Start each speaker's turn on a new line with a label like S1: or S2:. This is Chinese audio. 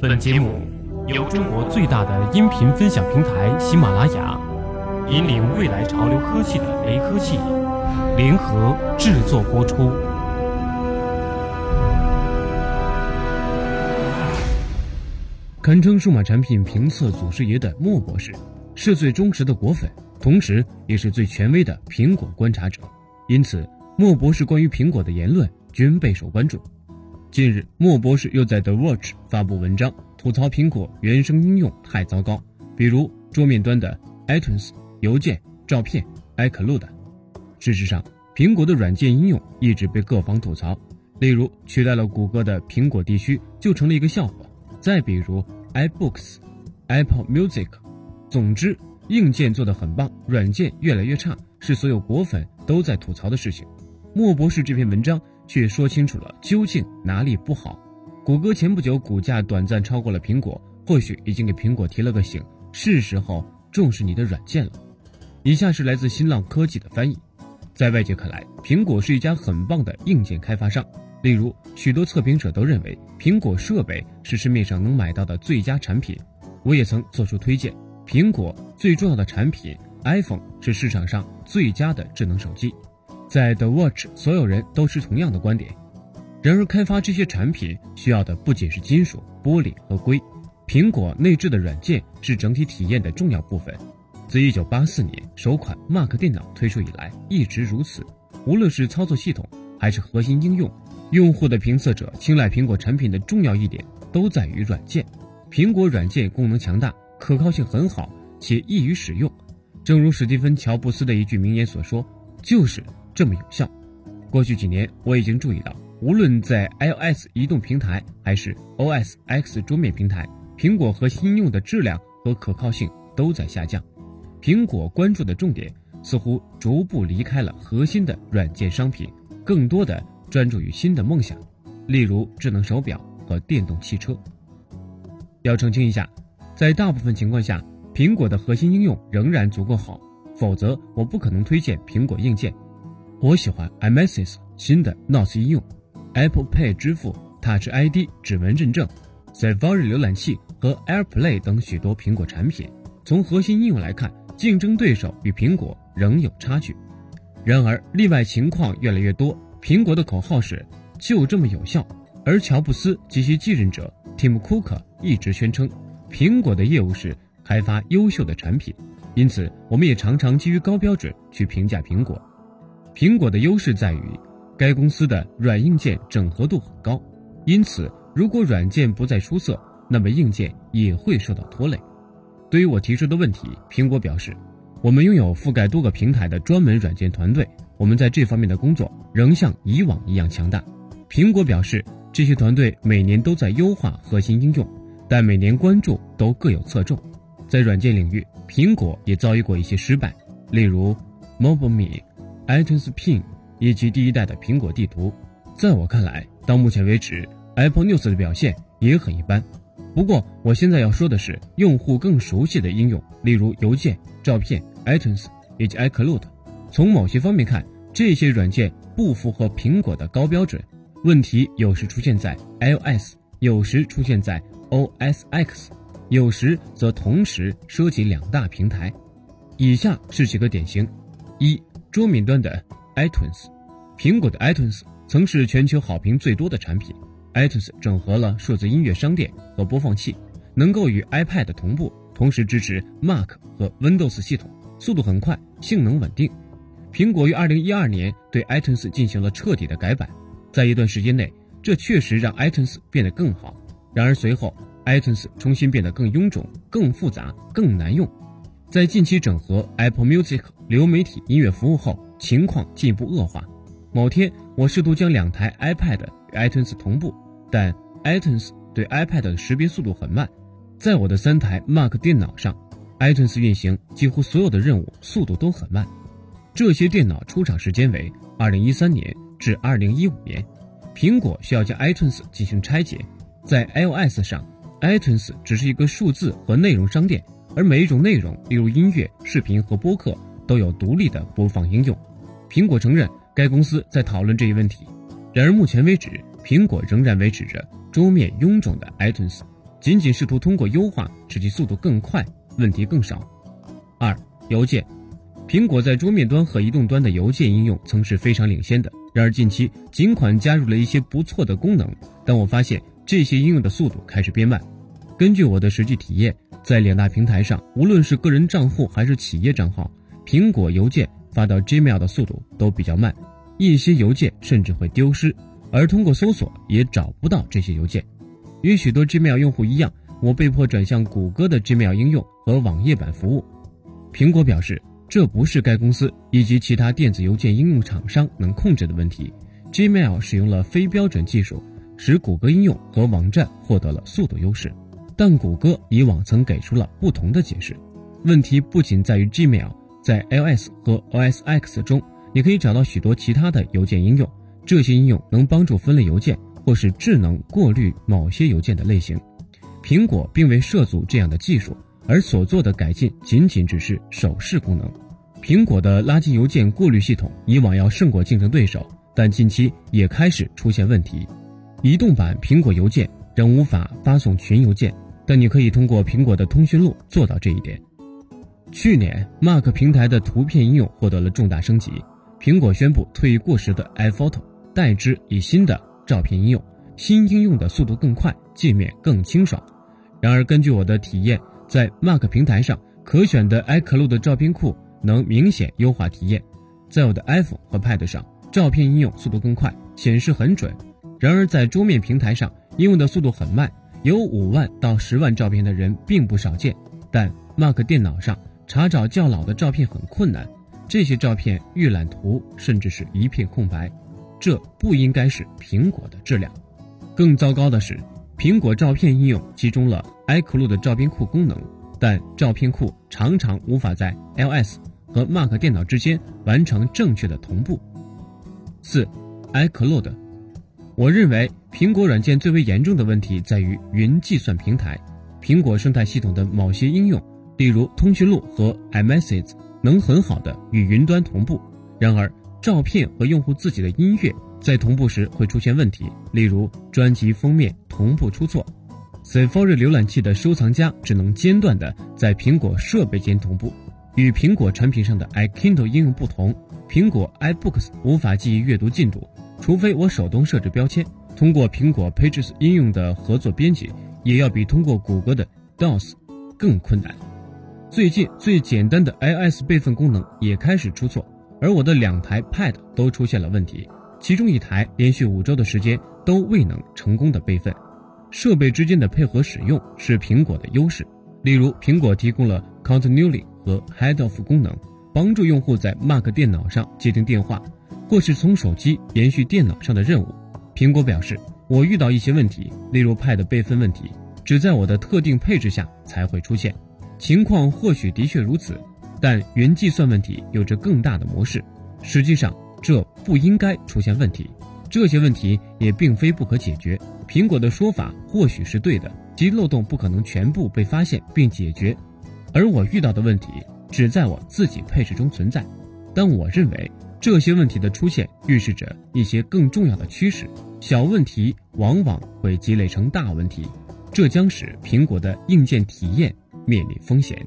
S1: 本节目由中国最大的音频分享平台喜马拉雅，引领未来潮流科技的雷科技联合制作播出。
S2: 堪称数码产品评测祖师爷的莫博士，是最忠实的果粉，同时也是最权威的苹果观察者。因此，莫博士关于苹果的言论均备受关注。近日，莫博士又在 The Watch 发布文章，吐槽苹果原生应用太糟糕，比如桌面端的 iTunes、邮件、照片、iCloud。事实上，苹果的软件应用一直被各方吐槽，例如取代了谷歌的苹果地区就成了一个笑话。再比如 iBooks、Apple Music。总之，硬件做得很棒，软件越来越差，是所有果粉都在吐槽的事情。莫博士这篇文章。却说清楚了究竟哪里不好。谷歌前不久股价短暂超过了苹果，或许已经给苹果提了个醒，是时候重视你的软件了。以下是来自新浪科技的翻译。在外界看来，苹果是一家很棒的硬件开发商。例如，许多测评者都认为苹果设备是市面上能买到的最佳产品。我也曾做出推荐，苹果最重要的产品 iPhone 是市场上最佳的智能手机。在 The Watch，所有人都是同样的观点。然而，开发这些产品需要的不仅是金属、玻璃和硅，苹果内置的软件是整体体验的重要部分。自1984年首款 Mac 电脑推出以来，一直如此。无论是操作系统还是核心应用，用户的评测者青睐苹果产品的重要一点都在于软件。苹果软件功能强大，可靠性很好，且易于使用。正如史蒂芬·乔布斯的一句名言所说：“就是。”这么有效。过去几年，我已经注意到，无论在 iOS 移动平台还是 OS X 桌面平台，苹果核心应用的质量和可靠性都在下降。苹果关注的重点似乎逐步离开了核心的软件商品，更多的专注于新的梦想，例如智能手表和电动汽车。要澄清一下，在大部分情况下，苹果的核心应用仍然足够好，否则我不可能推荐苹果硬件。我喜欢 iMessage 新的 Notes 应用，Apple Pay 支付、Touch ID 指纹认证、Safari 浏览器和 AirPlay 等许多苹果产品。从核心应用来看，竞争对手与苹果仍有差距。然而，例外情况越来越多。苹果的口号是“就这么有效”，而乔布斯及其继任者 Tim Cook 一直宣称，苹果的业务是开发优秀的产品。因此，我们也常常基于高标准去评价苹果。苹果的优势在于，该公司的软硬件整合度很高，因此如果软件不再出色，那么硬件也会受到拖累。对于我提出的问题，苹果表示，我们拥有覆盖多个平台的专门软件团队，我们在这方面的工作仍像以往一样强大。苹果表示，这些团队每年都在优化核心应用，但每年关注都各有侧重。在软件领域，苹果也遭遇过一些失败，例如 MobileMe。iTunes Pin 以及第一代的苹果地图，在我看来，到目前为止，Apple News 的表现也很一般。不过，我现在要说的是，用户更熟悉的应用，例如邮件、照片、iTunes 以及 iCloud。从某些方面看，这些软件不符合苹果的高标准。问题有时出现在 iOS，有时出现在 OS X，有时则同时涉及两大平台。以下是几个典型：一。桌面端的 iTunes，苹果的 iTunes 曾是全球好评最多的产品。iTunes 整合了数字音乐商店和播放器，能够与 iPad 同步，同时支持 Mac 和 Windows 系统，速度很快，性能稳定。苹果于2012年对 iTunes 进行了彻底的改版，在一段时间内，这确实让 iTunes 变得更好。然而随后，iTunes 重新变得更臃肿、更复杂、更难用。在近期整合 Apple Music 流媒体音乐服务后，情况进一步恶化。某天，我试图将两台 iPad 与 iTunes 同步，但 iTunes 对 iPad 的识别速度很慢。在我的三台 Mac 电脑上，iTunes 运行几乎所有的任务速度都很慢。这些电脑出厂时间为2013年至2015年。苹果需要将 iTunes 进行拆解。在 iOS 上，iTunes 只是一个数字和内容商店。而每一种内容，例如音乐、视频和播客，都有独立的播放应用。苹果承认该公司在讨论这一问题。然而，目前为止，苹果仍然维持着桌面臃肿的 iTunes。仅仅试图通过优化使其速度更快，问题更少。二、邮件，苹果在桌面端和移动端的邮件应用曾是非常领先的。然而近期尽管加入了一些不错的功能，但我发现这些应用的速度开始变慢。根据我的实际体验，在两大平台上，无论是个人账户还是企业账号，苹果邮件发到 Gmail 的速度都比较慢，一些邮件甚至会丢失，而通过搜索也找不到这些邮件。与许多 Gmail 用户一样，我被迫转向谷歌的 Gmail 应用和网页版服务。苹果表示，这不是该公司以及其他电子邮件应用厂商能控制的问题。Gmail 使用了非标准技术，使谷歌应用和网站获得了速度优势。但谷歌以往曾给出了不同的解释。问题不仅在于 Gmail，在 iOS 和 OS X 中，你可以找到许多其他的邮件应用，这些应用能帮助分类邮件。或是智能过滤某些邮件的类型，苹果并未涉足这样的技术，而所做的改进仅仅只是手势功能。苹果的垃圾邮件过滤系统以往要胜过竞争对手，但近期也开始出现问题。移动版苹果邮件仍无法发送群邮件，但你可以通过苹果的通讯录做到这一点。去年，Mac 平台的图片应用获得了重大升级，苹果宣布退役过时的 iPhoto，代之以新的。照片应用新应用的速度更快，界面更清爽。然而，根据我的体验，在 Mac 平台上可选的 iCloud 照片库能明显优化体验。在我的 iPhone 和 Pad 上，照片应用速度更快，显示很准。然而，在桌面平台上，应用的速度很慢，有五万到十万照片的人并不少见。但 Mac 电脑上查找较老的照片很困难，这些照片预览图甚至是一片空白。这不应该是苹果的质量。更糟糕的是，苹果照片应用集中了 iCloud 照片库功能，但照片库常常无法在 iOS 和 Mac 电脑之间完成正确的同步。四，iCloud，我认为苹果软件最为严重的问题在于云计算平台。苹果生态系统的某些应用，例如通讯录和 iMessage，能很好的与云端同步。然而，照片和用户自己的音乐在同步时会出现问题，例如专辑封面同步出错。Safari 浏览器的收藏夹只能间断的在苹果设备间同步。与苹果产品上的 iKindle 应用不同，苹果 iBooks 无法记忆阅读进度，除非我手动设置标签。通过苹果 Pages 应用的合作编辑，也要比通过谷歌的 DOS 更困难。最近最简单的 iOS 备份功能也开始出错。而我的两台 Pad 都出现了问题，其中一台连续五周的时间都未能成功的备份。设备之间的配合使用是苹果的优势，例如苹果提供了 Continually 和 Head Off 功能，帮助用户在 Mac 电脑上接听电话，或是从手机延续电脑上的任务。苹果表示，我遇到一些问题，例如 Pad 备份问题，只在我的特定配置下才会出现。情况或许的确如此。但云计算问题有着更大的模式，实际上这不应该出现问题。这些问题也并非不可解决。苹果的说法或许是对的，即漏洞不可能全部被发现并解决。而我遇到的问题只在我自己配置中存在。但我认为这些问题的出现预示着一些更重要的趋势。小问题往往会积累成大问题，这将使苹果的硬件体验面临风险。